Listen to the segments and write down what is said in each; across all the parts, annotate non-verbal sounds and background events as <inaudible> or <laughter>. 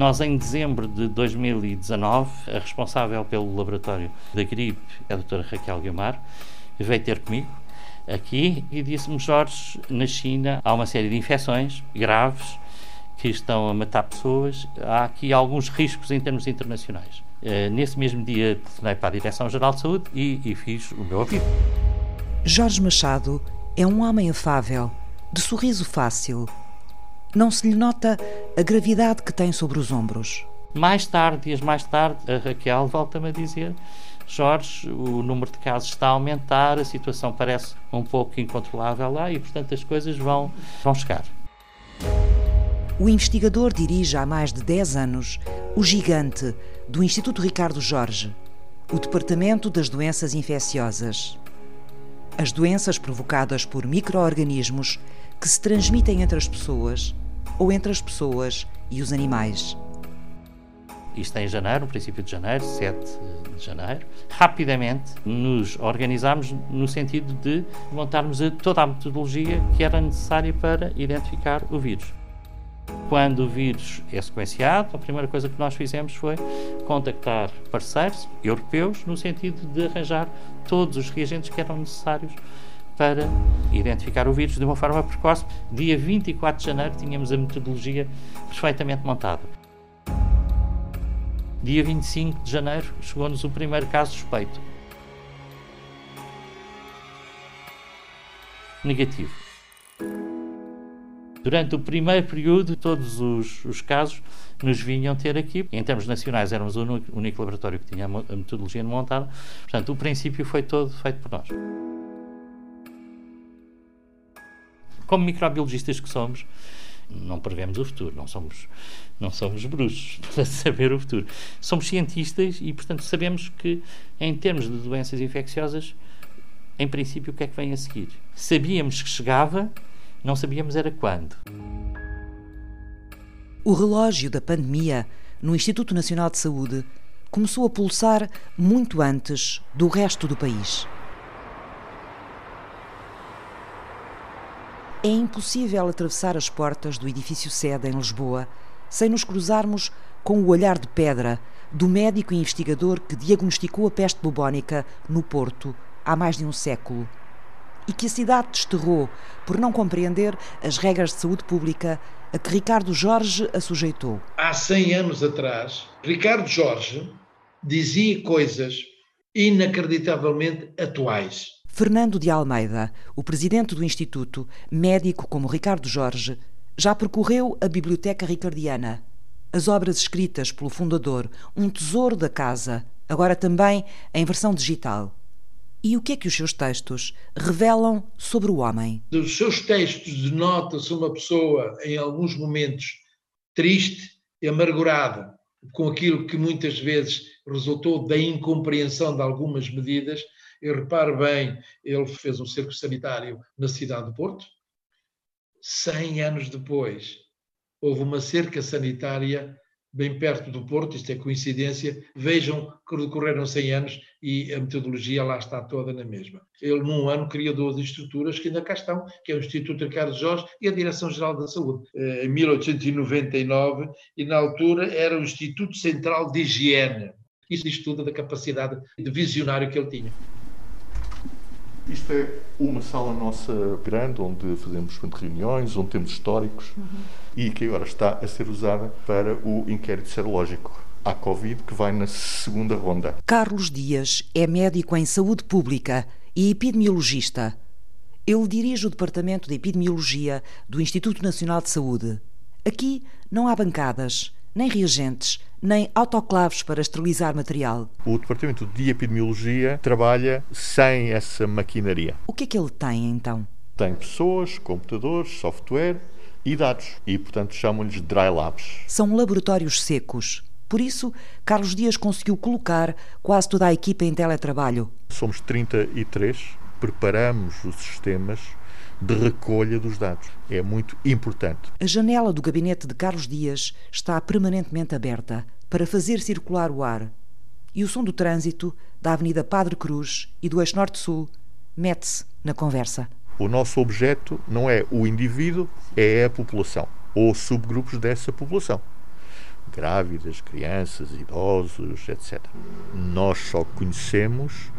Nós, em dezembro de 2019, a responsável pelo laboratório da gripe, a doutora Raquel Guilmar, veio ter comigo aqui e disse-me, Jorge, na China há uma série de infecções graves que estão a matar pessoas. Há aqui alguns riscos em termos internacionais. Uh, nesse mesmo dia, telefonei para a Direção-Geral de Saúde e, e fiz o meu ouvido. Jorge Machado é um homem afável, de sorriso fácil. Não se lhe nota a gravidade que tem sobre os ombros. Mais tarde, dias mais tarde, a Raquel volta-me a dizer Jorge, o número de casos está a aumentar, a situação parece um pouco incontrolável lá e, portanto, as coisas vão, vão chegar. O investigador dirige há mais de 10 anos o Gigante, do Instituto Ricardo Jorge, o Departamento das Doenças Infecciosas. As doenças provocadas por micro-organismos que se transmitem entre as pessoas ou entre as pessoas e os animais. Isto é em janeiro, no princípio de janeiro, 7 de janeiro. Rapidamente nos organizámos no sentido de montarmos toda a metodologia que era necessária para identificar o vírus. Quando o vírus é sequenciado, a primeira coisa que nós fizemos foi contactar parceiros europeus no sentido de arranjar todos os reagentes que eram necessários para identificar o vírus de uma forma precoce. Dia 24 de janeiro tínhamos a metodologia perfeitamente montada. Dia 25 de janeiro chegou-nos o primeiro caso suspeito. Negativo. Durante o primeiro período, todos os, os, casos nos vinham ter aqui. Em termos nacionais, éramos o único, único laboratório que tinha a metodologia montada. Portanto, o princípio foi todo feito por nós. Como microbiologistas que somos, não prevemos o futuro, não somos, não somos bruxos <laughs> para saber o futuro. Somos cientistas e, portanto, sabemos que, em termos de doenças infecciosas, em princípio, o que é que vem a seguir? Sabíamos que chegava, não sabíamos era quando. O relógio da pandemia no Instituto Nacional de Saúde começou a pulsar muito antes do resto do país. É impossível atravessar as portas do edifício sede em Lisboa sem nos cruzarmos com o olhar de pedra do médico e investigador que diagnosticou a peste bubónica no Porto há mais de um século e que a cidade desterrou por não compreender as regras de saúde pública a que Ricardo Jorge a sujeitou. Há 100 anos atrás, Ricardo Jorge dizia coisas inacreditavelmente atuais. Fernando de Almeida, o presidente do Instituto, médico como Ricardo Jorge, já percorreu a Biblioteca Ricardiana, as obras escritas pelo fundador, um tesouro da casa, agora também em versão digital. E o que é que os seus textos revelam sobre o homem? Dos seus textos denota-se uma pessoa, em alguns momentos, triste e amargurada com aquilo que muitas vezes resultou da incompreensão de algumas medidas e repare bem, ele fez um cerco sanitário na cidade de Porto. Cem anos depois, houve uma cerca sanitária bem perto do Porto, isto é coincidência. Vejam que decorreram 100 anos e a metodologia lá está toda na mesma. Ele, num ano, criou duas estruturas que ainda cá estão, que é o Instituto Ricardo Jorge e a Direção-Geral da Saúde, eh, em 1899, e na altura era o Instituto Central de Higiene. Isso estuda da capacidade de visionário que ele tinha. Isto é uma sala nossa grande, onde fazemos reuniões, onde temos históricos uhum. e que agora está a ser usada para o inquérito serológico à Covid, que vai na segunda ronda. Carlos Dias é médico em saúde pública e epidemiologista. Ele dirige o Departamento de Epidemiologia do Instituto Nacional de Saúde. Aqui não há bancadas, nem reagentes, nem autoclaves para esterilizar material. O Departamento de Epidemiologia trabalha sem essa maquinaria. O que é que ele tem então? Tem pessoas, computadores, software e dados. E, portanto, chamam-lhes dry labs. São laboratórios secos. Por isso, Carlos Dias conseguiu colocar quase toda a equipa em teletrabalho. Somos 33, preparamos os sistemas de recolha dos dados. É muito importante. A janela do gabinete de Carlos Dias está permanentemente aberta para fazer circular o ar. E o som do trânsito da Avenida Padre Cruz e do Eixo Norte-Sul mete-se na conversa. O nosso objeto não é o indivíduo, é a população ou subgrupos dessa população. grávidas, crianças, idosos, etc. Nós só conhecemos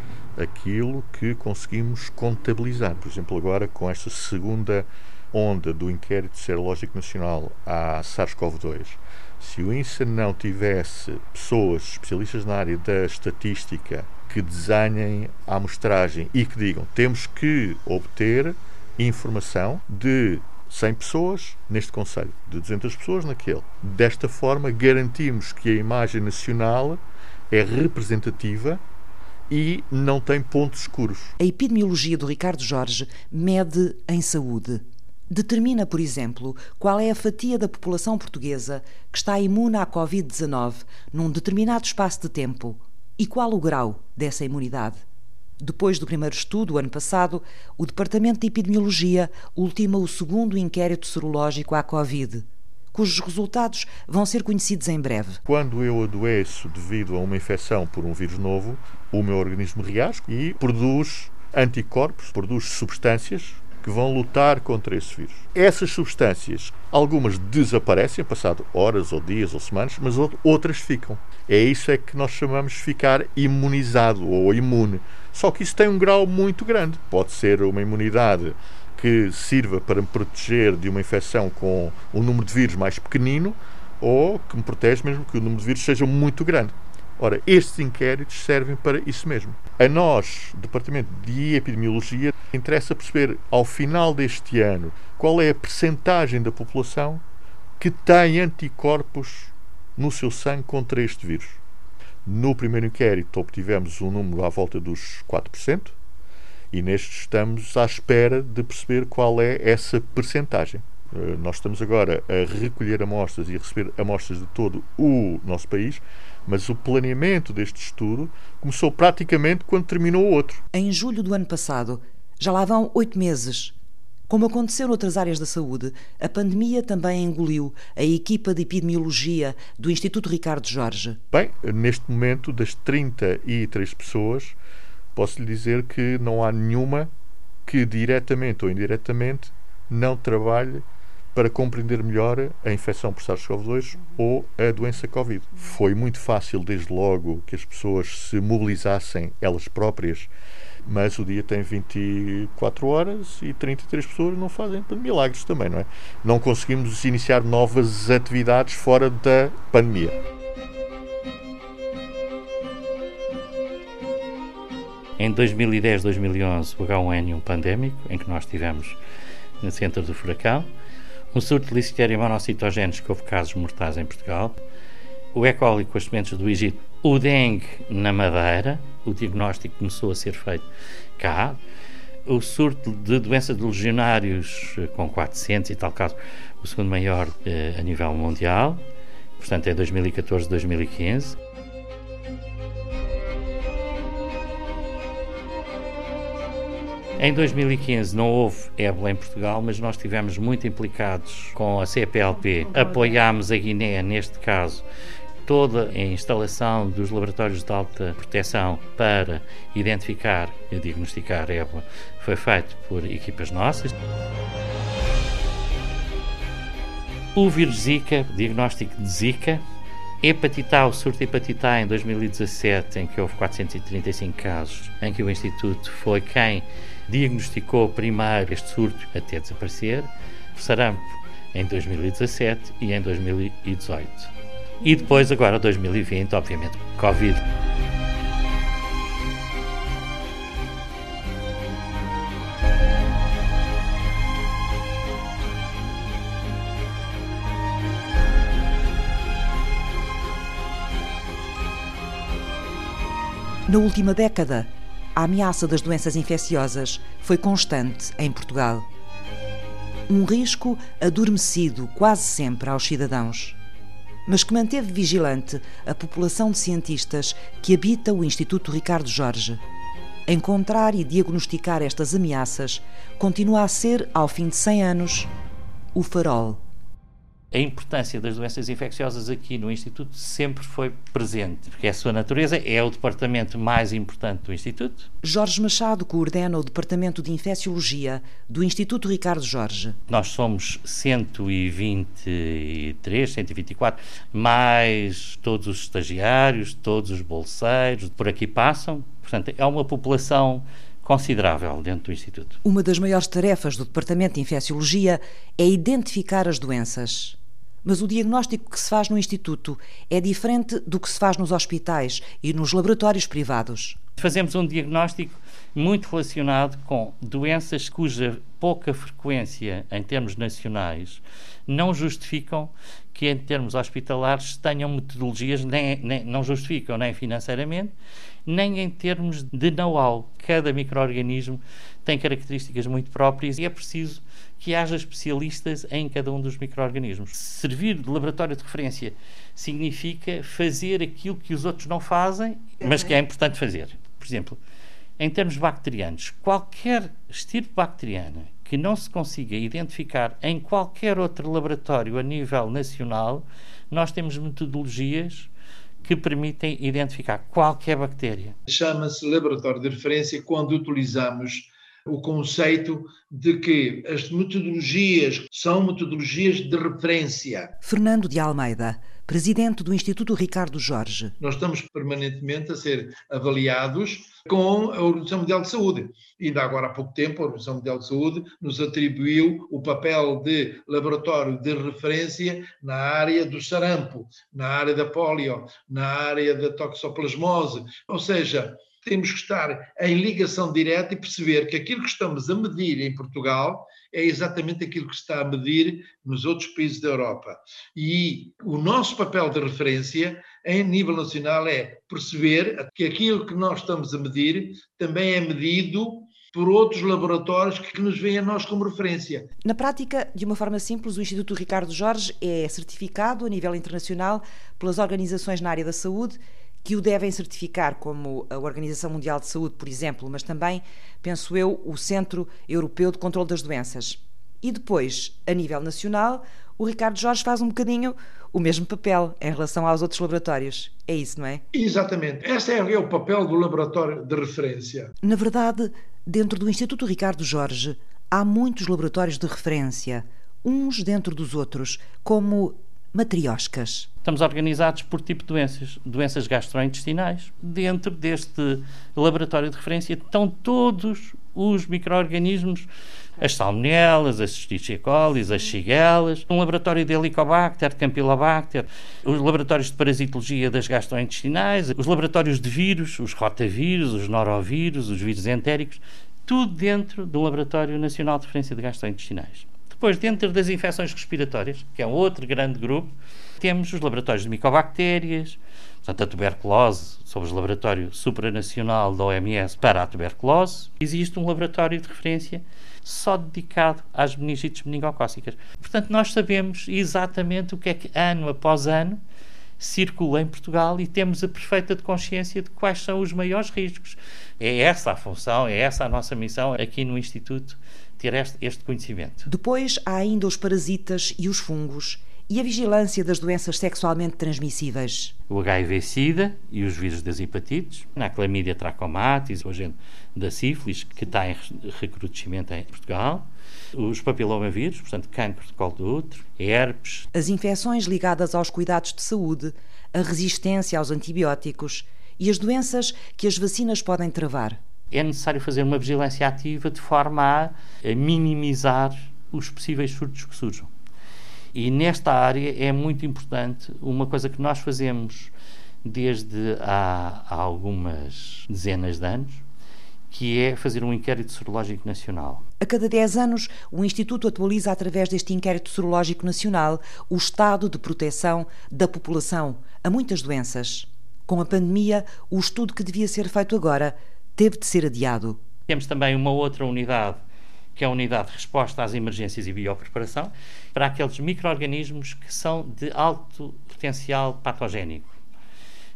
aquilo que conseguimos contabilizar. Por exemplo, agora com esta segunda onda do inquérito serológico nacional à SARS-CoV-2, se o INSA não tivesse pessoas especialistas na área da estatística que desenhem a amostragem e que digam temos que obter informação de 100 pessoas neste Conselho, de 200 pessoas naquele. Desta forma, garantimos que a imagem nacional é representativa e não tem pontos escuros. A epidemiologia do Ricardo Jorge mede em saúde. Determina, por exemplo, qual é a fatia da população portuguesa que está imune à Covid-19 num determinado espaço de tempo e qual o grau dessa imunidade. Depois do primeiro estudo, ano passado, o Departamento de Epidemiologia ultima o segundo inquérito serológico à Covid, cujos resultados vão ser conhecidos em breve. Quando eu adoeço devido a uma infecção por um vírus novo, o meu organismo reage e produz anticorpos, produz substâncias que vão lutar contra esse vírus. Essas substâncias, algumas desaparecem, passado horas ou dias ou semanas, mas outras ficam. É isso é que nós chamamos de ficar imunizado ou imune. Só que isso tem um grau muito grande. Pode ser uma imunidade que sirva para me proteger de uma infecção com um número de vírus mais pequenino ou que me protege mesmo que o número de vírus seja muito grande. Ora, estes inquéritos servem para isso mesmo. A nós, Departamento de Epidemiologia, interessa perceber ao final deste ano qual é a percentagem da população que tem anticorpos no seu sangue contra este vírus. No primeiro inquérito obtivemos um número à volta dos 4%, e neste estamos à espera de perceber qual é essa percentagem. Eh, nós estamos agora a recolher amostras e a receber amostras de todo o nosso país, mas o planeamento deste estudo começou praticamente quando terminou o outro. Em julho do ano passado, já lá vão oito meses. Como aconteceu noutras áreas da saúde, a pandemia também engoliu a equipa de epidemiologia do Instituto Ricardo Jorge. Bem, neste momento, das 33 pessoas, posso lhe dizer que não há nenhuma que diretamente ou indiretamente não trabalhe para compreender melhor a infecção por SARS-CoV-2 ou a doença Covid. Foi muito fácil, desde logo, que as pessoas se mobilizassem elas próprias, mas o dia tem 24 horas e 33 pessoas não fazem milagres também, não é? Não conseguimos iniciar novas atividades fora da pandemia. Em 2010, 2011, o H1N1 pandémico, em que nós estivemos no centro do furacão, um surto de listeria monocitogéneos que houve casos mortais em Portugal, o E. coli com as sementes do Egito, o dengue na Madeira, o diagnóstico começou a ser feito cá, o surto de doença de legionários eh, com 400 e tal caso, o segundo maior eh, a nível mundial, portanto é 2014-2015. Em 2015 não houve ébola em Portugal, mas nós estivemos muito implicados com a CPLP. Apoiámos a Guiné, neste caso, toda a instalação dos laboratórios de alta proteção para identificar e diagnosticar a ébola foi feito por equipas nossas. O vírus Zika, diagnóstico de Zika, Hepatite A, o surto de hepatite A em 2017, em que houve 435 casos, em que o Instituto foi quem diagnosticou primeiro este surto até desaparecer, sarampo em 2017 e em 2018. E depois, agora, 2020, obviamente, Covid. Na última década, a ameaça das doenças infecciosas foi constante em Portugal. Um risco adormecido quase sempre aos cidadãos, mas que manteve vigilante a população de cientistas que habita o Instituto Ricardo Jorge. Encontrar e diagnosticar estas ameaças continua a ser, ao fim de 100 anos, o farol a importância das doenças infecciosas aqui no Instituto sempre foi presente, porque a sua natureza é o departamento mais importante do Instituto. Jorge Machado coordena o Departamento de Infecciologia do Instituto Ricardo Jorge. Nós somos 123, 124, mais todos os estagiários, todos os bolseiros, por aqui passam. Portanto, é uma população considerável dentro do Instituto. Uma das maiores tarefas do Departamento de Infecciologia é identificar as doenças. Mas o diagnóstico que se faz no Instituto é diferente do que se faz nos hospitais e nos laboratórios privados. Fazemos um diagnóstico muito relacionado com doenças cuja pouca frequência em termos nacionais não justificam que, em termos hospitalares, tenham metodologias, nem, nem não justificam nem financeiramente, nem em termos de know-how. Cada microorganismo tem características muito próprias e é preciso que haja especialistas em cada um dos micro-organismos. Servir de laboratório de referência significa fazer aquilo que os outros não fazem, mas que é importante fazer. Por exemplo, em termos bacterianos, qualquer estirpe bacteriana que não se consiga identificar em qualquer outro laboratório a nível nacional, nós temos metodologias que permitem identificar qualquer bactéria. Chama-se laboratório de referência quando utilizamos o conceito de que as metodologias são metodologias de referência. Fernando de Almeida, presidente do Instituto Ricardo Jorge. Nós estamos permanentemente a ser avaliados com a Organização Mundial de Saúde. Ainda agora há pouco tempo, a Organização Mundial de Saúde nos atribuiu o papel de laboratório de referência na área do sarampo, na área da polio, na área da toxoplasmose. Ou seja, temos que estar em ligação direta e perceber que aquilo que estamos a medir em Portugal é exatamente aquilo que está a medir nos outros países da Europa. E o nosso papel de referência em nível nacional é perceber que aquilo que nós estamos a medir também é medido por outros laboratórios que nos veem a nós como referência. Na prática, de uma forma simples, o Instituto Ricardo Jorge é certificado a nível internacional pelas organizações na área da saúde que o devem certificar, como a Organização Mundial de Saúde, por exemplo, mas também, penso eu, o Centro Europeu de Controlo das Doenças. E depois, a nível nacional, o Ricardo Jorge faz um bocadinho o mesmo papel em relação aos outros laboratórios. É isso, não é? Exatamente. Esse é o papel do laboratório de referência. Na verdade, dentro do Instituto Ricardo Jorge, há muitos laboratórios de referência, uns dentro dos outros, como matrioscas. Estamos organizados por tipo de doenças, doenças gastrointestinais. Dentro deste laboratório de referência estão todos os micro-organismos, as salmonelas, as Escherichia coli, as shigellas, um laboratório de Helicobacter, Campylobacter, os laboratórios de parasitologia das gastrointestinais, os laboratórios de vírus, os rotavírus, os norovírus, os vírus entéricos, tudo dentro do Laboratório Nacional de Referência de Gastrointestinais. Depois, dentro das infecções respiratórias, que é um outro grande grupo, temos os laboratórios de micobactérias, portanto, a tuberculose, sob o laboratório supranacional da OMS para a tuberculose. Existe um laboratório de referência só dedicado às meningites meningocócicas. Portanto, nós sabemos exatamente o que é que, ano após ano, circula em Portugal e temos a perfeita consciência de quais são os maiores riscos. É essa a função, é essa a nossa missão aqui no Instituto ter este, este conhecimento. Depois há ainda os parasitas e os fungos e a vigilância das doenças sexualmente transmissíveis. O HIV-Sida e os vírus das hepatites, a clamídia trachomatis, o agente da sífilis, que está em recrudescimento em Portugal, os papilomavírus, portanto, cancro de colo do útero, herpes. As infecções ligadas aos cuidados de saúde, a resistência aos antibióticos e as doenças que as vacinas podem travar é necessário fazer uma vigilância ativa de forma a minimizar os possíveis surtos que surjam. E nesta área é muito importante uma coisa que nós fazemos desde há, há algumas dezenas de anos, que é fazer um inquérito sorológico nacional. A cada 10 anos, o Instituto atualiza, através deste inquérito sorológico nacional, o estado de proteção da população a muitas doenças. Com a pandemia, o estudo que devia ser feito agora teve de ser adiado. Temos também uma outra unidade, que é a unidade de resposta às emergências e biopreparação, para aqueles micro-organismos que são de alto potencial patogénico.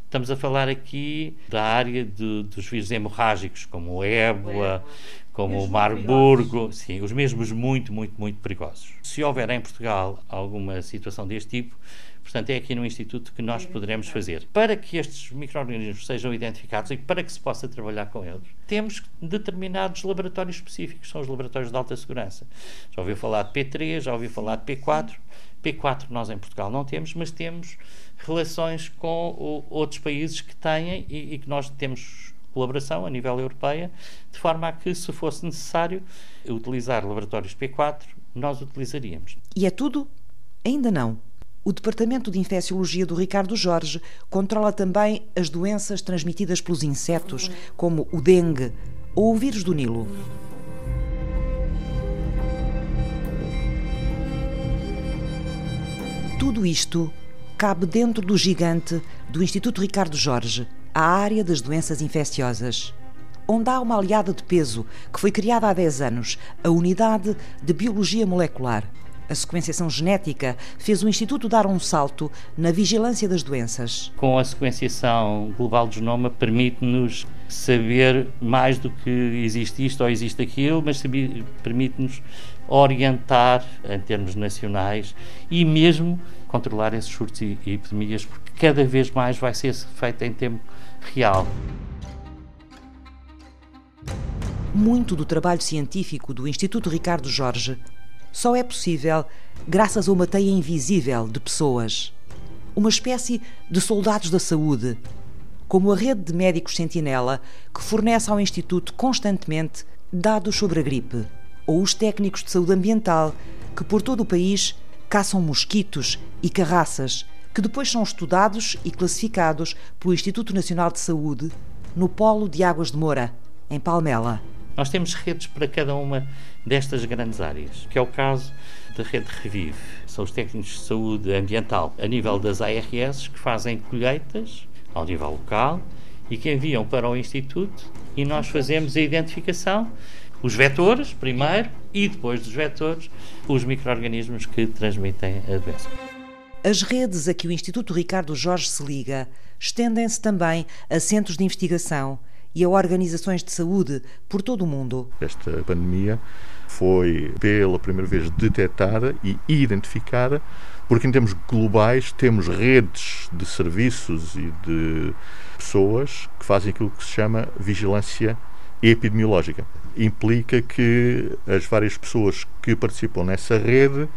Estamos a falar aqui da área de, dos vírus hemorrágicos, como o ébola, como o Marburgo, sim, os mesmos muito, muito, muito perigosos. Se houver em Portugal alguma situação deste tipo, portanto, é aqui no Instituto que nós poderemos fazer. Para que estes micro-organismos sejam identificados e para que se possa trabalhar com eles, temos determinados laboratórios específicos, são os laboratórios de alta segurança. Já ouviu falar de P3, já ouviu falar de P4. P4 nós em Portugal não temos, mas temos relações com o, outros países que têm e, e que nós temos colaboração a nível europeia, de forma a que, se fosse necessário utilizar laboratórios P4, nós utilizaríamos. E é tudo? Ainda não. O Departamento de Infecciologia do Ricardo Jorge controla também as doenças transmitidas pelos insetos, como o dengue ou o vírus do Nilo. Tudo isto cabe dentro do gigante do Instituto Ricardo Jorge, a área das doenças infecciosas, onde há uma aliada de peso que foi criada há 10 anos, a Unidade de Biologia Molecular. A sequenciação genética fez o Instituto dar um salto na vigilância das doenças. Com a sequenciação global do genoma, permite-nos saber mais do que existe isto ou existe aquilo, mas permite-nos orientar em termos nacionais e mesmo controlar esses surtos e epidemias, porque cada vez mais vai ser feito em tempo real. Muito do trabalho científico do Instituto Ricardo Jorge só é possível graças a uma teia invisível de pessoas. Uma espécie de soldados da saúde, como a rede de médicos sentinela que fornece ao Instituto constantemente dados sobre a gripe, ou os técnicos de saúde ambiental que por todo o país caçam mosquitos e carraças que depois são estudados e classificados pelo Instituto Nacional de Saúde no Polo de Águas de Moura, em Palmela. Nós temos redes para cada uma destas grandes áreas, que é o caso da rede Revive. São os técnicos de saúde ambiental a nível das ARS que fazem colheitas ao nível local e que enviam para o Instituto e nós fazemos a identificação os vetores primeiro e depois dos vetores os micro-organismos que transmitem a doença. As redes a que o Instituto Ricardo Jorge se liga estendem-se também a centros de investigação e a organizações de saúde por todo o mundo. Esta pandemia foi pela primeira vez detectada e identificada, porque em termos globais temos redes de serviços e de pessoas que fazem aquilo que se chama vigilância epidemiológica. Implica que as várias pessoas que participam nessa rede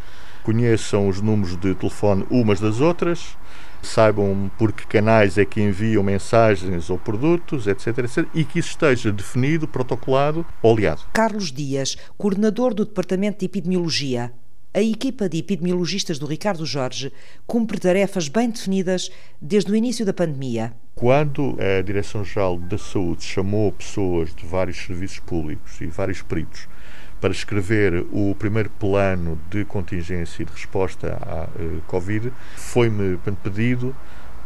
conheçam os números de telefone umas das outras, saibam por que canais é que enviam mensagens ou produtos, etc, etc, e que isso esteja definido, protocolado, oleado. Carlos Dias, coordenador do Departamento de Epidemiologia. A equipa de epidemiologistas do Ricardo Jorge cumpre tarefas bem definidas desde o início da pandemia. Quando a Direção-Geral da Saúde chamou pessoas de vários serviços públicos e vários peritos para escrever o primeiro plano de contingência e de resposta à uh, Covid, foi-me pedido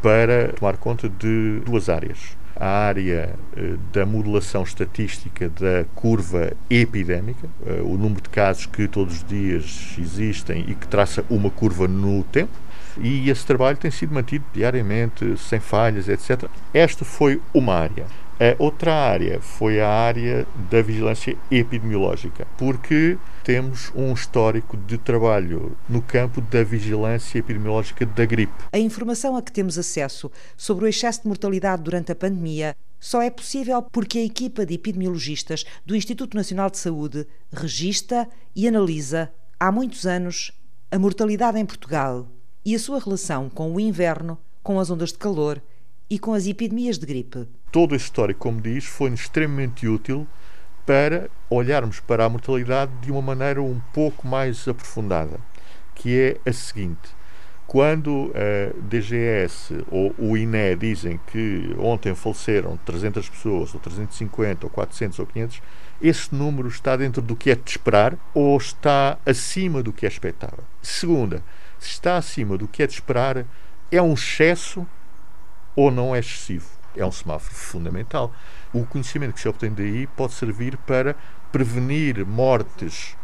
para tomar conta de duas áreas. A área uh, da modelação estatística da curva epidémica, uh, o número de casos que todos os dias existem e que traça uma curva no tempo, e esse trabalho tem sido mantido diariamente, sem falhas, etc. Esta foi uma área. A outra área foi a área da vigilância epidemiológica, porque temos um histórico de trabalho no campo da vigilância epidemiológica da gripe. A informação a que temos acesso sobre o excesso de mortalidade durante a pandemia só é possível porque a equipa de epidemiologistas do Instituto Nacional de Saúde registra e analisa há muitos anos a mortalidade em Portugal e a sua relação com o inverno, com as ondas de calor e com as epidemias de gripe todo esse histórico, como diz, foi extremamente útil para olharmos para a mortalidade de uma maneira um pouco mais aprofundada, que é a seguinte. Quando a DGS ou o INE dizem que ontem faleceram 300 pessoas, ou 350, ou 400, ou 500, esse número está dentro do que é de esperar ou está acima do que é expectável. Segunda, se está acima do que é de esperar, é um excesso ou não é excessivo é um semáforo fundamental. O conhecimento que se obtém daí pode servir para prevenir mortes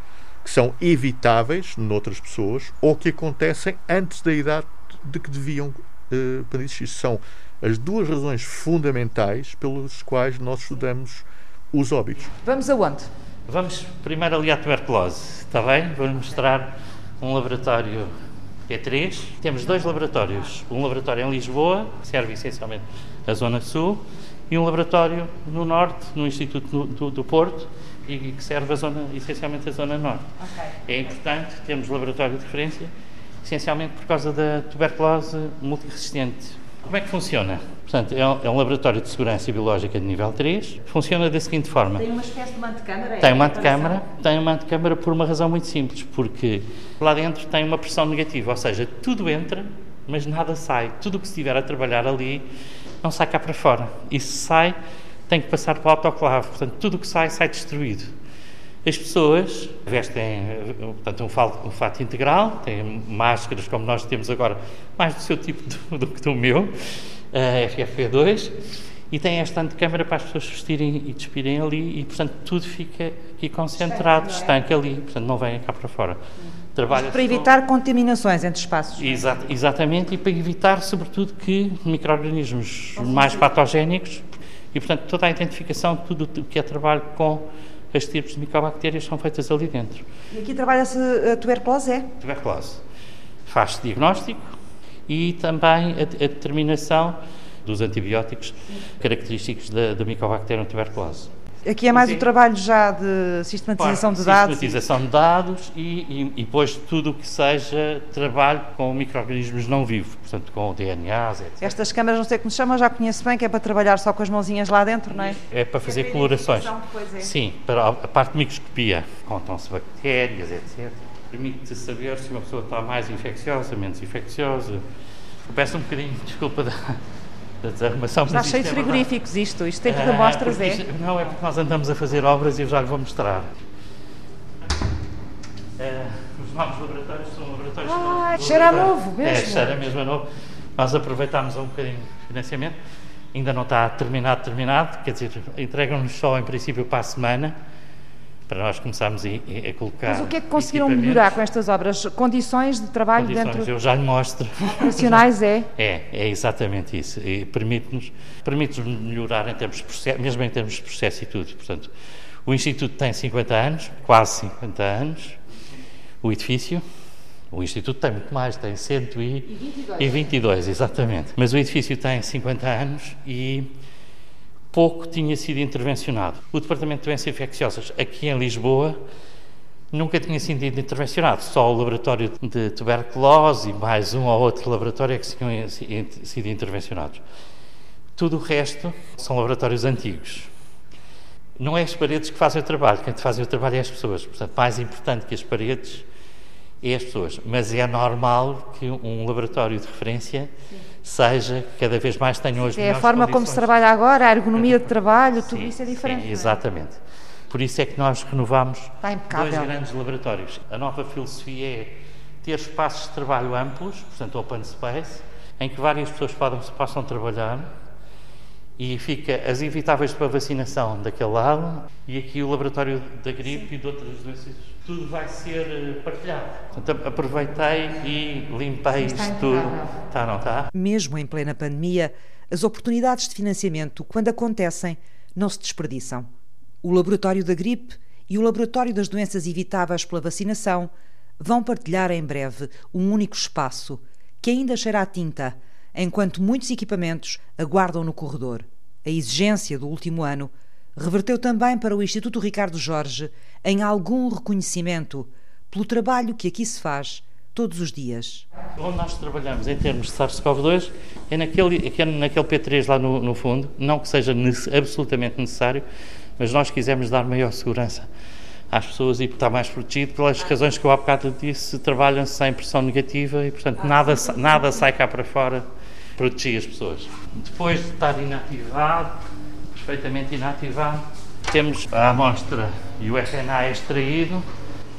que são evitáveis noutras pessoas ou que acontecem antes da idade de que deviam uh, existir. São as duas razões fundamentais pelas quais nós estudamos os óbitos. Vamos aonde? Vamos primeiro ali à tuberculose, está bem? Vou-lhe mostrar um laboratório P3. Temos dois laboratórios. Um laboratório em Lisboa, que serve essencialmente a Zona Sul, e um laboratório no Norte, no Instituto do, do Porto, e que serve a zona, essencialmente a Zona Norte. Okay. É importante termos laboratório de referência, essencialmente por causa da tuberculose multiresistente. Como é que funciona? Portanto, é um, é um, laboratório de segurança biológica de nível 3. Funciona da seguinte forma. Tem uma espécie de antecâmara? Tem uma antecâmara, tem uma antecâmara por uma razão muito simples, porque lá dentro tem uma pressão negativa, ou seja, tudo entra, mas nada sai. Tudo o que estiver a trabalhar ali não sai cá para fora. Se sai, tem que passar para o autoclave. Portanto, tudo o que sai, sai destruído. As pessoas vestem portanto, um, fato, um fato integral, têm máscaras como nós temos agora, mais do seu tipo do, que do meu, a FFP2, e têm esta antecâmara para as pessoas vestirem e despirem ali, e portanto tudo fica aqui concentrado, estanque ali, portanto não vem cá para fora. Trabalha para evitar contaminações entre espaços. Exa exatamente, e para evitar, sobretudo, que micro-organismos mais patogénicos, e portanto toda a identificação, tudo o que é trabalho com as tipos de micobactérias são feitas ali dentro. E aqui trabalha-se a tuberculose, é? Tuberculose. Faz-se diagnóstico e também a, a, determinação dos antibióticos característicos da, da micobacterium tuberculose. Aqui é mais Sim. o trabalho já de sistematização de dados. Sistematização de dados e, e, e depois tudo o que seja trabalho com micro-organismos não vivos, portanto com DNAs, etc. Estas câmaras, não sei como se chamam, já conheço bem, que é para trabalhar só com as mãozinhas lá dentro, não é? É para fazer é colorações. É. Sim, para a parte de microscopia. Contam-se bactérias, etc. Permite saber se uma pessoa está mais infecciosa, menos infecciosa. Eu peço um bocadinho de desculpa da da desarrumação. Está cheio de é frigoríficos isto, isto tem tudo amostras, é? Isto, não, é porque nós andamos a fazer obras e eu já lhe vou mostrar. É, os novos laboratórios são laboratórios... Ah, cheira a novo mesmo. É, cheira mesmo a novo. Nós aproveitámos um bocadinho de financiamento, ainda não está terminado, terminado, quer dizer, entregam-nos só em princípio para a semana, para nós começarmos a, a, colocar. Mas o que é que conseguiram melhorar com estas obras? Condições de trabalho Condições, dentro. Eu já lhe mostro. Operacionais é? <laughs> É, é exatamente isso. E permite-nos permite melhorar em termos de processo, mesmo em termos de processo e tudo. Portanto, o Instituto tem 50 anos, quase 50 anos, o edifício. O Instituto tem muito mais, tem 122, exatamente. Mas o edifício tem 50 anos e pouco tinha sido intervencionado. O Departamento de Doenças Infecciosas, aqui em Lisboa, nunca tinha sido intervencionado. Só o laboratório de tuberculose e mais um ou outro laboratório é que tinham sido intervencionados. Tudo o resto são laboratórios antigos. Não é as paredes que fazem o trabalho, quem faz o trabalho é as pessoas. Portanto, mais importante que as paredes é as pessoas. Mas é normal que um laboratório de referência Sim seja cada vez mais tenham as É a forma condições. como se trabalha agora, a ergonomia de trabalho, tudo isso é diferente. Sim, é? exatamente. Por isso é que nós renovamos dois grandes laboratórios. A nova filosofia é ter espaços de trabalho amplos, portanto open space, em que várias pessoas podem, possam trabalhar e fica as inevitáveis para vacinação daquele lado e aqui o laboratório da gripe Sim. e de outras doenças. Tudo vai ser eh, partilhado. Portanto, aproveitei e limpei isto tudo. Está, não está? Mesmo em plena pandemia, as oportunidades de financiamento, quando acontecem, não se desperdiçam. O laboratório da gripe e o laboratório das doenças evitáveis pela vacinação vão partilhar em breve um único espaço que ainda cheira a tinta enquanto muitos equipamentos aguardam no corredor. A exigência do último ano reverteu também para o Instituto Ricardo Jorge em algum reconhecimento pelo trabalho que aqui se faz todos os dias. Onde nós trabalhamos em termos de SARS-CoV-2 é naquele, é naquele P3 lá no, no fundo, não que seja absolutamente necessário, mas nós quisemos dar maior segurança às pessoas e estar mais protegido pelas razões que eu há bocado disse, trabalham sem pressão negativa e, portanto, nada, nada sai cá para fora proteger as pessoas. Depois de estar inativado, perfeitamente inativado, temos a amostra e o RNA extraído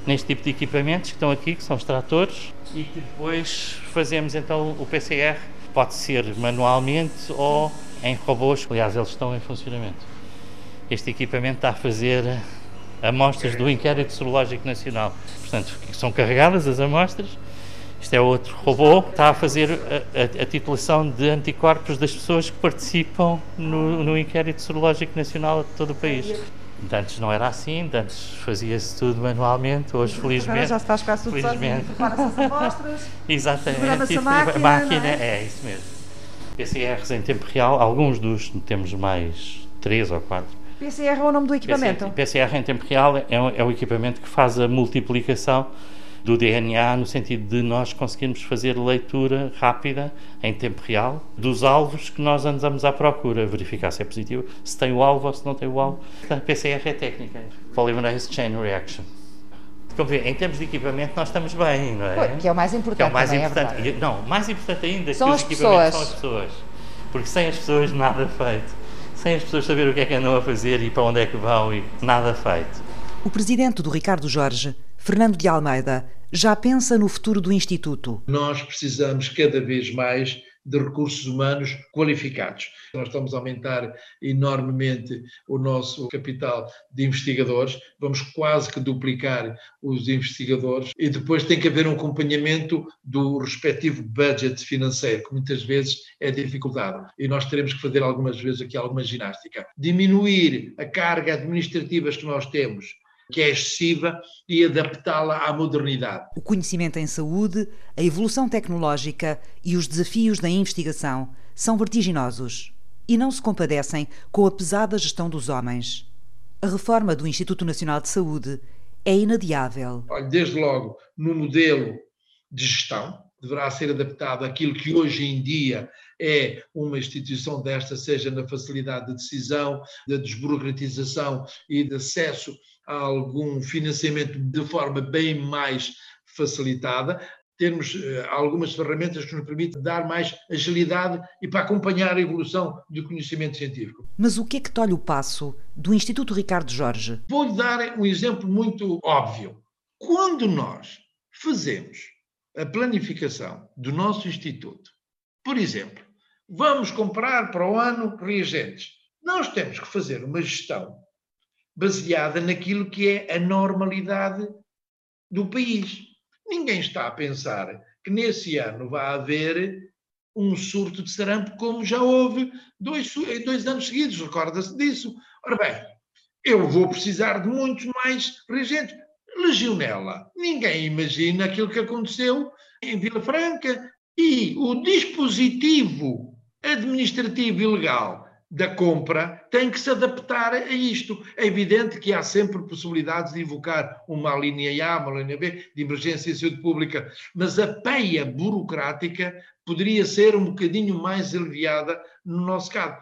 neste tipo de equipamentos que estão aqui, que são os tratores, e depois fazemos então o PCR. Pode ser manualmente ou em robôs, aliás, eles estão em funcionamento. Este equipamento está a fazer amostras do Inquérito Serológico Nacional. Portanto, são carregadas as amostras Isto é outro robô que está a fazer a, a, a titulação de anticorpos das pessoas que participam no, no inquérito sorológico nacional de todo o país. Antes não era assim, antes fazia-se tudo manualmente, hoje felizmente. Agora já se faz quase tudo felizmente. prepara-se as amostras. <laughs> Exatamente. A máquina, máquina é? é? isso mesmo. PCRs em tempo real, alguns dos, temos mais três ou quatro. PCR é o nome do equipamento? PCR em tempo real é, é o equipamento que faz a multiplicação do DNA, no sentido de nós conseguirmos fazer leitura rápida, em tempo real, dos alvos que nós andamos à procura, verificar se é positivo, se tem o alvo ou se não tem o alvo. A PCR é técnica, Polymerase Chain Reaction. Como vê, em termos de equipamento nós estamos bem, não é? Que é o mais importante. Que é o mais também, é importante. É não, mais importante ainda são que os equipamentos pessoas. são as pessoas. Porque sem as pessoas nada feito. Sem as pessoas saber o que é que andam a fazer e para onde é que vão e nada feito. O presidente do Ricardo Jorge Fernando de Almeida já pensa no futuro do Instituto. Nós precisamos cada vez mais de recursos humanos qualificados. Nós estamos a aumentar enormemente o nosso capital de investigadores, vamos quase que duplicar os investigadores e depois tem que haver um acompanhamento do respectivo budget financeiro, que muitas vezes é dificultado. E nós teremos que fazer algumas vezes aqui alguma ginástica. Diminuir a carga administrativa que nós temos que é excessiva e adaptá-la à modernidade. O conhecimento em saúde, a evolução tecnológica e os desafios da investigação são vertiginosos e não se compadecem com a pesada gestão dos homens. A reforma do Instituto Nacional de Saúde é inadiável. Desde logo, no modelo de gestão, deverá ser adaptado àquilo que hoje em dia é uma instituição desta, seja na facilidade de decisão, da desburocratização e de acesso algum financiamento de forma bem mais facilitada, termos eh, algumas ferramentas que nos permitem dar mais agilidade e para acompanhar a evolução do conhecimento científico. Mas o que é que tolhe o passo do Instituto Ricardo Jorge? Vou-lhe dar um exemplo muito óbvio. Quando nós fazemos a planificação do nosso Instituto, por exemplo, vamos comprar para o ano reagentes, nós temos que fazer uma gestão baseada naquilo que é a normalidade do país. Ninguém está a pensar que nesse ano vai haver um surto de sarampo, como já houve dois, dois anos seguidos, recorda-se disso. Ora bem, eu vou precisar de muitos mais reagentes. Legionela. Ninguém imagina aquilo que aconteceu em Vila Franca e o dispositivo administrativo e legal da compra tem que se adaptar a isto. É evidente que há sempre possibilidades de invocar uma linha A, uma linha B, de emergência de saúde pública, mas a peia burocrática poderia ser um bocadinho mais aliviada no nosso caso.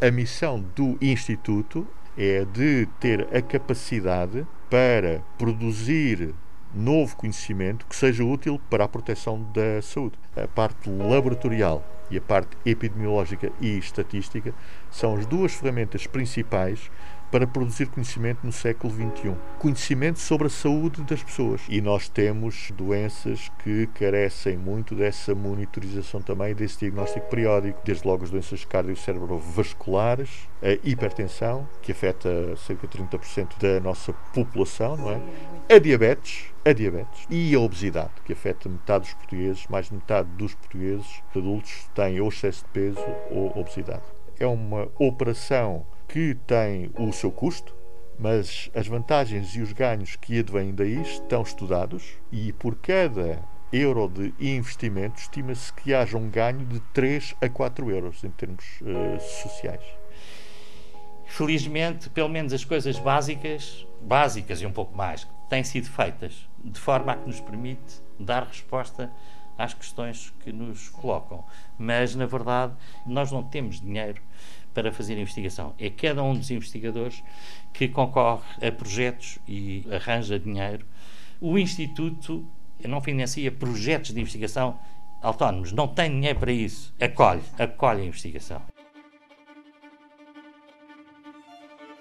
A missão do Instituto é de ter a capacidade para produzir novo conhecimento que seja útil para a proteção da saúde. A parte laboratorial e a parte epidemiológica e estatística são as duas ferramentas principais para produzir conhecimento no século XXI. Conhecimento sobre a saúde das pessoas. E nós temos doenças que carecem muito dessa monitorização também, desse diagnóstico periódico, desde logo as doenças cardiocérebrovasculares, a hipertensão, que afeta cerca de 30% da nossa população, não é? A diabetes, a diabetes e a obesidade, que afeta metade dos portugueses, mais de metade dos portugueses adultos têm ou excesso de peso ou obesidade. É uma operação que tem o seu custo, mas as vantagens e os ganhos que advêm daí estão estudados e por cada euro de investimento estima-se que haja um ganho de 3 a 4 euros em termos uh, sociais. Felizmente, pelo menos as coisas básicas, básicas e um pouco mais, têm sido feitas de forma a que nos permite dar resposta às questões que nos colocam. Mas, na verdade, nós não temos dinheiro para fazer investigação. É cada um dos investigadores que concorre a projetos e arranja dinheiro. O Instituto não financia projetos de investigação autónomos, não tem dinheiro para isso. Acolhe, acolhe a investigação.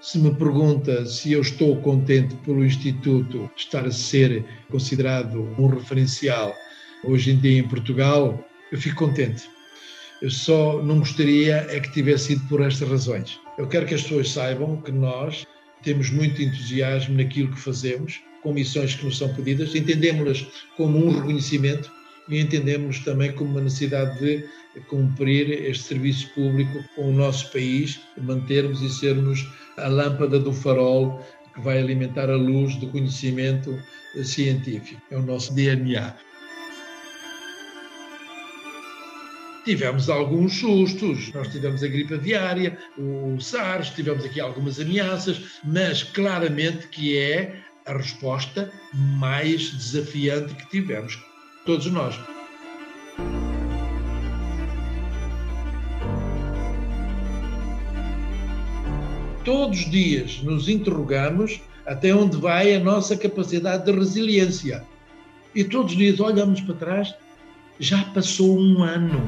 Se me pergunta se eu estou contente pelo Instituto estar a ser considerado um referencial hoje em dia em Portugal, eu fico contente. Eu só não gostaria é que tivesse sido por estas razões. Eu quero que as pessoas saibam que nós temos muito entusiasmo naquilo que fazemos, com missões que nos são pedidas, entendemos-las como um reconhecimento e entendemos também como uma necessidade de cumprir este serviço público com o nosso país, mantermos e sermos a lâmpada do farol que vai alimentar a luz do conhecimento científico. É o nosso DNA. Tivemos alguns sustos, nós tivemos a gripe aviária, o SARS, tivemos aqui algumas ameaças, mas claramente que é a resposta mais desafiante que tivemos, todos nós. Todos os dias nos interrogamos até onde vai a nossa capacidade de resiliência. E todos os dias olhamos para trás, já passou um ano.